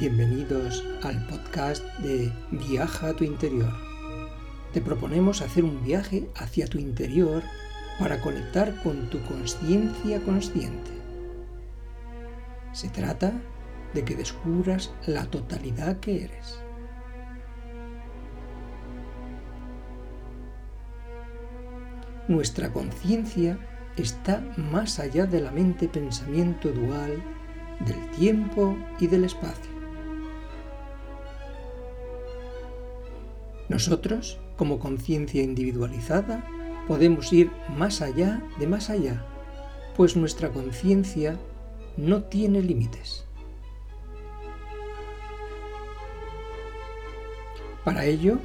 Bienvenidos al podcast de Viaja a tu interior. Te proponemos hacer un viaje hacia tu interior para conectar con tu conciencia consciente. Se trata de que descubras la totalidad que eres. Nuestra conciencia está más allá de la mente-pensamiento dual del tiempo y del espacio. Nosotros, como conciencia individualizada, podemos ir más allá de más allá, pues nuestra conciencia no tiene límites. Para ello,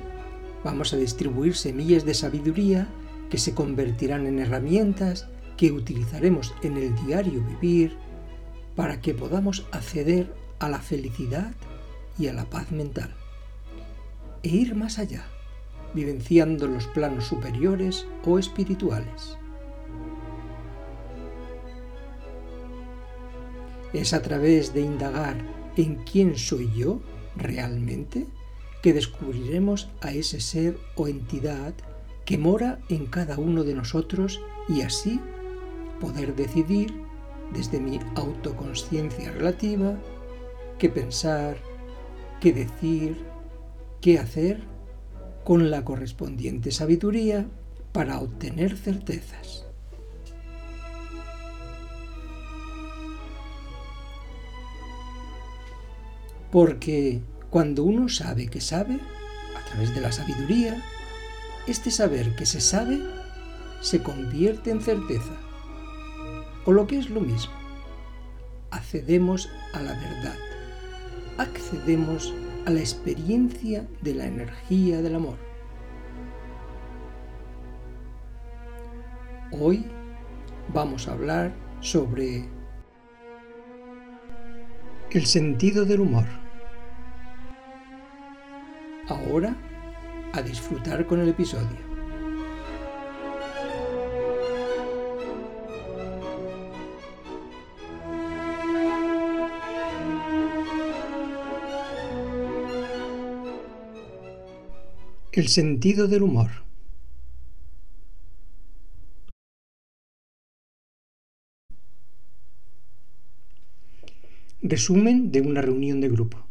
vamos a distribuir semillas de sabiduría que se convertirán en herramientas que utilizaremos en el diario vivir para que podamos acceder a la felicidad y a la paz mental e ir más allá, vivenciando los planos superiores o espirituales. Es a través de indagar en quién soy yo realmente que descubriremos a ese ser o entidad que mora en cada uno de nosotros y así poder decidir desde mi autoconsciencia relativa qué pensar, qué decir, qué hacer con la correspondiente sabiduría para obtener certezas. Porque cuando uno sabe que sabe, a través de la sabiduría, este saber que se sabe se convierte en certeza o lo que es lo mismo, accedemos a la verdad, accedemos a la experiencia de la energía del amor. Hoy vamos a hablar sobre el sentido del humor. Ahora, a disfrutar con el episodio. El sentido del humor. Resumen de una reunión de grupo.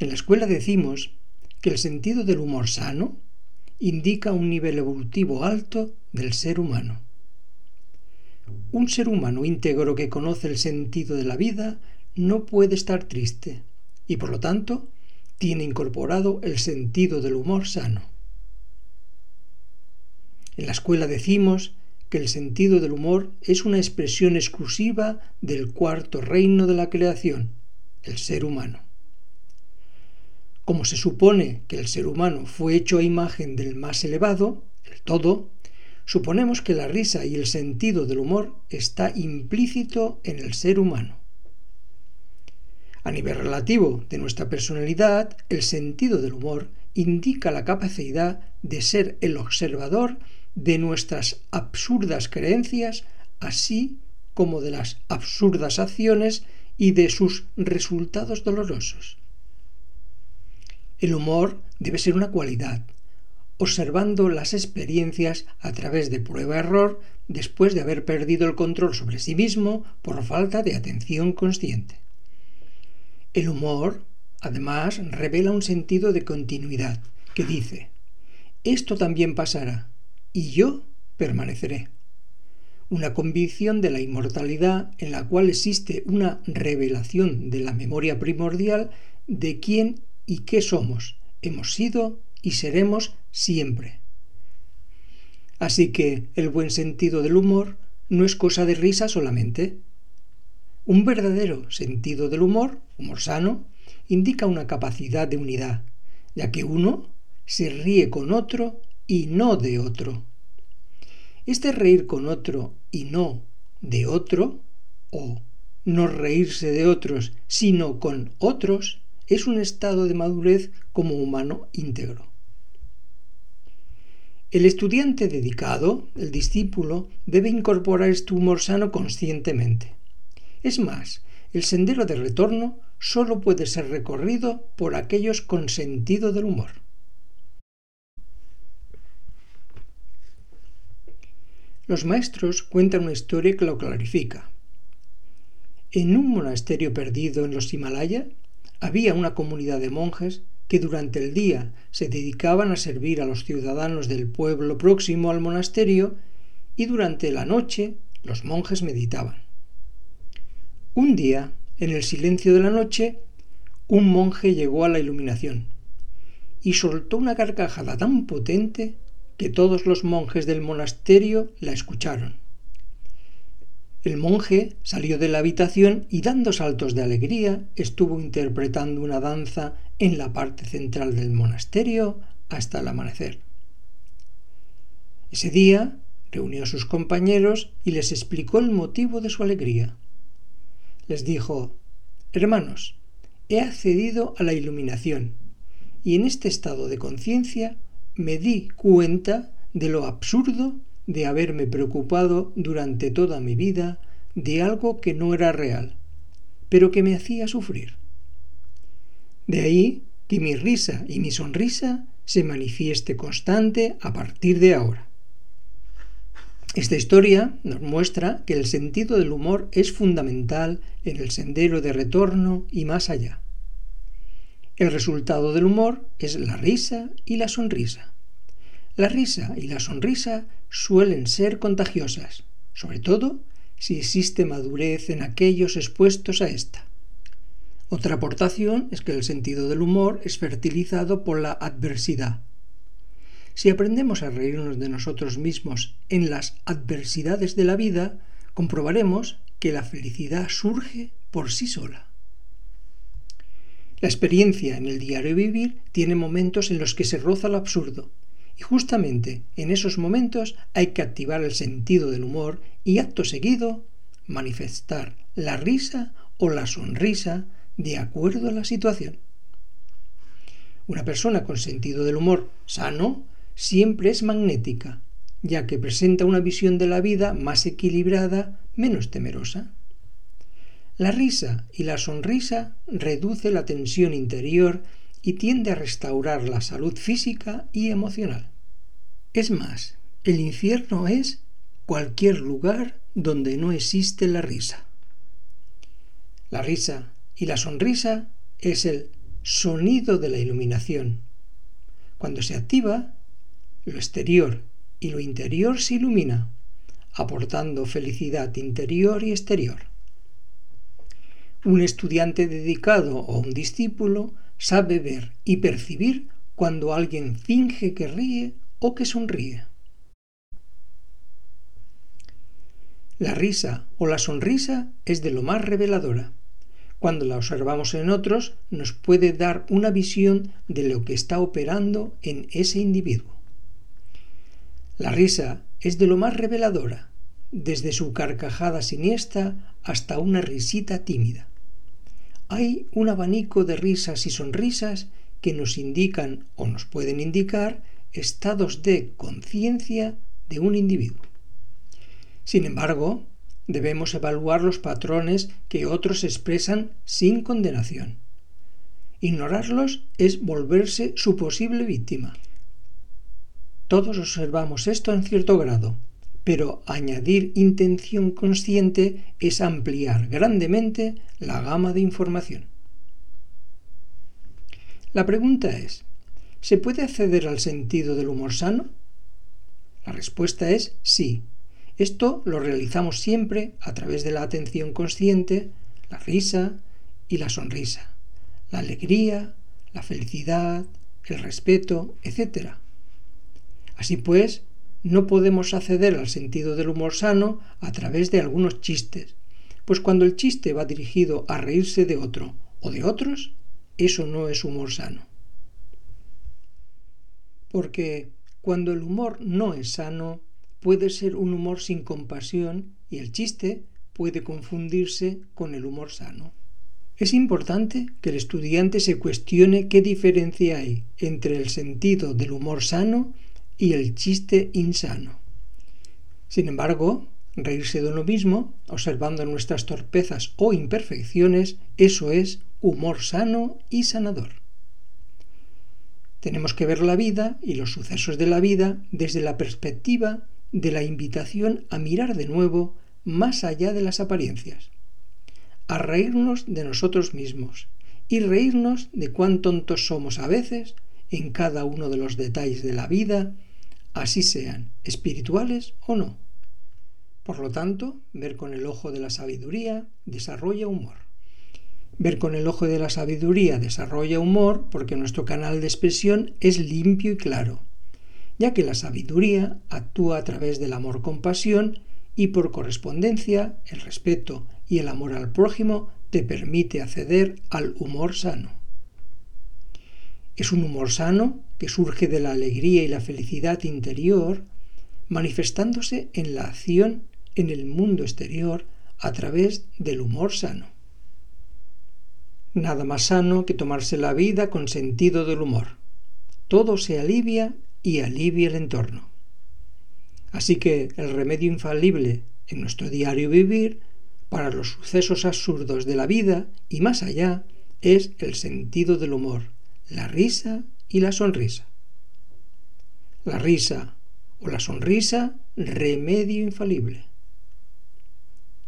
En la escuela decimos que el sentido del humor sano indica un nivel evolutivo alto del ser humano. Un ser humano íntegro que conoce el sentido de la vida no puede estar triste y por lo tanto tiene incorporado el sentido del humor sano. En la escuela decimos que el sentido del humor es una expresión exclusiva del cuarto reino de la creación, el ser humano. Como se supone que el ser humano fue hecho a imagen del más elevado, el todo, suponemos que la risa y el sentido del humor está implícito en el ser humano. A nivel relativo de nuestra personalidad, el sentido del humor indica la capacidad de ser el observador de nuestras absurdas creencias, así como de las absurdas acciones y de sus resultados dolorosos. El humor debe ser una cualidad, observando las experiencias a través de prueba-error después de haber perdido el control sobre sí mismo por falta de atención consciente. El humor, además, revela un sentido de continuidad que dice, esto también pasará y yo permaneceré. Una convicción de la inmortalidad en la cual existe una revelación de la memoria primordial de quién y qué somos, hemos sido y seremos siempre. Así que el buen sentido del humor no es cosa de risa solamente, un verdadero sentido del humor, humor sano, indica una capacidad de unidad, ya que uno se ríe con otro y no de otro. Este reír con otro y no de otro, o no reírse de otros sino con otros, es un estado de madurez como humano íntegro. El estudiante dedicado, el discípulo, debe incorporar este humor sano conscientemente. Es más, el sendero de retorno solo puede ser recorrido por aquellos con sentido del humor. Los maestros cuentan una historia que lo clarifica. En un monasterio perdido en los Himalaya había una comunidad de monjes que durante el día se dedicaban a servir a los ciudadanos del pueblo próximo al monasterio y durante la noche los monjes meditaban. Un día, en el silencio de la noche, un monje llegó a la iluminación y soltó una carcajada tan potente que todos los monjes del monasterio la escucharon. El monje salió de la habitación y dando saltos de alegría estuvo interpretando una danza en la parte central del monasterio hasta el amanecer. Ese día reunió a sus compañeros y les explicó el motivo de su alegría. Les dijo, Hermanos, he accedido a la iluminación y en este estado de conciencia me di cuenta de lo absurdo de haberme preocupado durante toda mi vida de algo que no era real, pero que me hacía sufrir. De ahí que mi risa y mi sonrisa se manifieste constante a partir de ahora. Esta historia nos muestra que el sentido del humor es fundamental en el sendero de retorno y más allá. El resultado del humor es la risa y la sonrisa. La risa y la sonrisa suelen ser contagiosas, sobre todo si existe madurez en aquellos expuestos a esta. Otra aportación es que el sentido del humor es fertilizado por la adversidad. Si aprendemos a reírnos de nosotros mismos en las adversidades de la vida, comprobaremos que la felicidad surge por sí sola. La experiencia en el diario vivir tiene momentos en los que se roza lo absurdo, y justamente en esos momentos hay que activar el sentido del humor y acto seguido manifestar la risa o la sonrisa de acuerdo a la situación. Una persona con sentido del humor sano siempre es magnética, ya que presenta una visión de la vida más equilibrada, menos temerosa. La risa y la sonrisa reduce la tensión interior y tiende a restaurar la salud física y emocional. Es más, el infierno es cualquier lugar donde no existe la risa. La risa y la sonrisa es el sonido de la iluminación. Cuando se activa, lo exterior y lo interior se ilumina, aportando felicidad interior y exterior. Un estudiante dedicado o un discípulo sabe ver y percibir cuando alguien finge que ríe o que sonríe. La risa o la sonrisa es de lo más reveladora. Cuando la observamos en otros nos puede dar una visión de lo que está operando en ese individuo. La risa es de lo más reveladora, desde su carcajada siniestra hasta una risita tímida. Hay un abanico de risas y sonrisas que nos indican o nos pueden indicar estados de conciencia de un individuo. Sin embargo, debemos evaluar los patrones que otros expresan sin condenación. Ignorarlos es volverse su posible víctima. Todos observamos esto en cierto grado, pero añadir intención consciente es ampliar grandemente la gama de información. La pregunta es, ¿Se puede acceder al sentido del humor sano? La respuesta es sí. Esto lo realizamos siempre a través de la atención consciente, la risa y la sonrisa, la alegría, la felicidad, el respeto, etc. Así pues, no podemos acceder al sentido del humor sano a través de algunos chistes, pues cuando el chiste va dirigido a reírse de otro o de otros, eso no es humor sano porque cuando el humor no es sano, puede ser un humor sin compasión y el chiste puede confundirse con el humor sano. Es importante que el estudiante se cuestione qué diferencia hay entre el sentido del humor sano y el chiste insano. Sin embargo, reírse de uno mismo, observando nuestras torpezas o imperfecciones, eso es humor sano y sanador. Tenemos que ver la vida y los sucesos de la vida desde la perspectiva de la invitación a mirar de nuevo más allá de las apariencias, a reírnos de nosotros mismos y reírnos de cuán tontos somos a veces en cada uno de los detalles de la vida, así sean espirituales o no. Por lo tanto, ver con el ojo de la sabiduría desarrolla humor. Ver con el ojo de la sabiduría desarrolla humor porque nuestro canal de expresión es limpio y claro, ya que la sabiduría actúa a través del amor-compasión y por correspondencia el respeto y el amor al prójimo te permite acceder al humor sano. Es un humor sano que surge de la alegría y la felicidad interior, manifestándose en la acción en el mundo exterior a través del humor sano. Nada más sano que tomarse la vida con sentido del humor. Todo se alivia y alivia el entorno. Así que el remedio infalible en nuestro diario vivir para los sucesos absurdos de la vida y más allá es el sentido del humor, la risa y la sonrisa. La risa o la sonrisa, remedio infalible.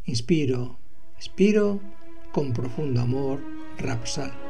Inspiro, expiro con profundo amor, Rapsal.